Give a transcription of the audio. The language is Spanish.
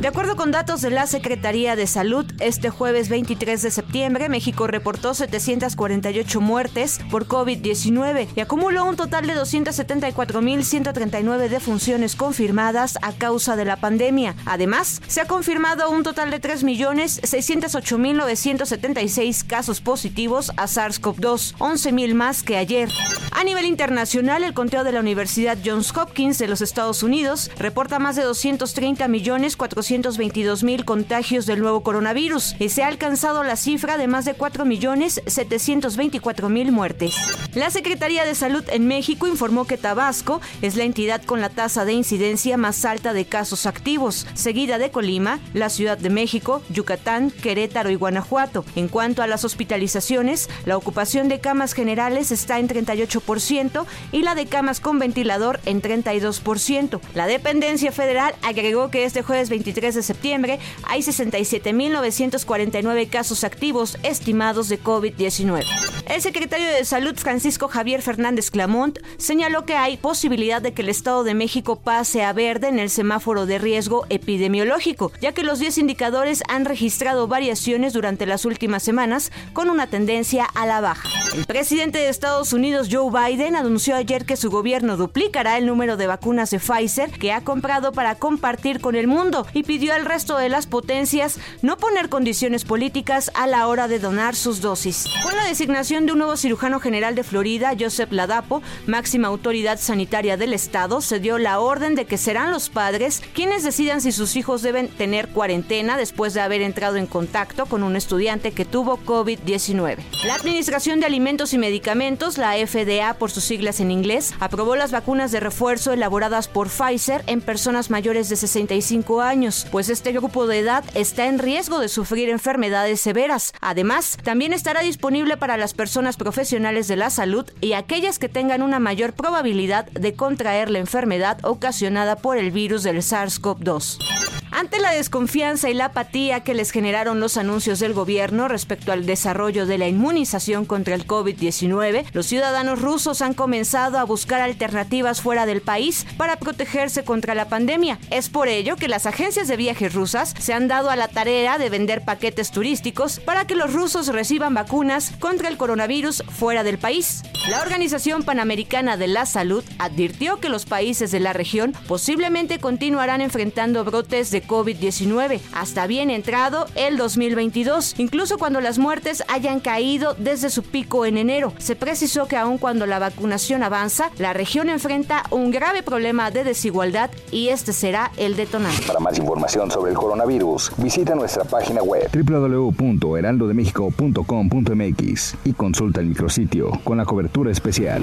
De acuerdo con datos de la Secretaría de Salud, este jueves 23 de septiembre México reportó 748 muertes por COVID-19 y acumuló un total de 274.139 defunciones confirmadas a causa de la pandemia. Además, se ha confirmado un total de 3.608.976 casos positivos a SARS-CoV-2, 11.000 más que ayer. A nivel internacional, el conteo de la Universidad Johns Hopkins de los Estados Unidos reporta más de 230 millones 422 mil contagios del nuevo coronavirus y se ha alcanzado la cifra de más de 4 millones 724 mil muertes. La Secretaría de Salud en México informó que Tabasco es la entidad con la tasa de incidencia más alta de casos activos, seguida de Colima, la Ciudad de México, Yucatán, Querétaro y Guanajuato. En cuanto a las hospitalizaciones, la ocupación de camas generales está en 38% y la de camas con ventilador en 32%. La dependencia federal agregó que este jueves 23 de septiembre hay 67.949 casos activos estimados de COVID-19. El secretario de Salud Francisco Javier Fernández Clamont señaló que hay posibilidad de que el Estado de México pase a verde en el semáforo de riesgo epidemiológico, ya que los 10 indicadores han registrado variaciones durante las últimas semanas con una tendencia a la baja. El presidente de Estados Unidos Joe Biden anunció ayer que su gobierno duplicará el número de vacunas de Pfizer que ha comprado para compartir con el mundo y pidió al resto de las potencias no poner condiciones políticas a la hora de donar sus dosis. Con la designación de un nuevo cirujano general de Florida, Joseph Ladapo, máxima autoridad sanitaria del estado, se dio la orden de que serán los padres quienes decidan si sus hijos deben tener cuarentena después de haber entrado en contacto con un estudiante que tuvo COVID-19. La Administración de Alimentos y Medicamentos, la FDA por sus siglas en inglés, aprobó las vacunas de refuerzo elaboradas por Pfizer en personas mayores de 65 años pues este grupo de edad está en riesgo de sufrir enfermedades severas. Además, también estará disponible para las personas profesionales de la salud y aquellas que tengan una mayor probabilidad de contraer la enfermedad ocasionada por el virus del SARS-CoV-2. Ante la desconfianza y la apatía que les generaron los anuncios del gobierno respecto al desarrollo de la inmunización contra el COVID-19, los ciudadanos rusos han comenzado a buscar alternativas fuera del país para protegerse contra la pandemia. Es por ello que las agencias de viajes rusas se han dado a la tarea de vender paquetes turísticos para que los rusos reciban vacunas contra el coronavirus fuera del país. La Organización Panamericana de la Salud advirtió que los países de la región posiblemente continuarán enfrentando brotes de COVID-19 hasta bien entrado el 2022, incluso cuando las muertes hayan caído desde su pico en enero. Se precisó que aun cuando la vacunación avanza, la región enfrenta un grave problema de desigualdad y este será el detonante. Para más información sobre el coronavirus, visita nuestra página web www.heraldodemexico.com.mx y consulta el micrositio con la cobertura especial.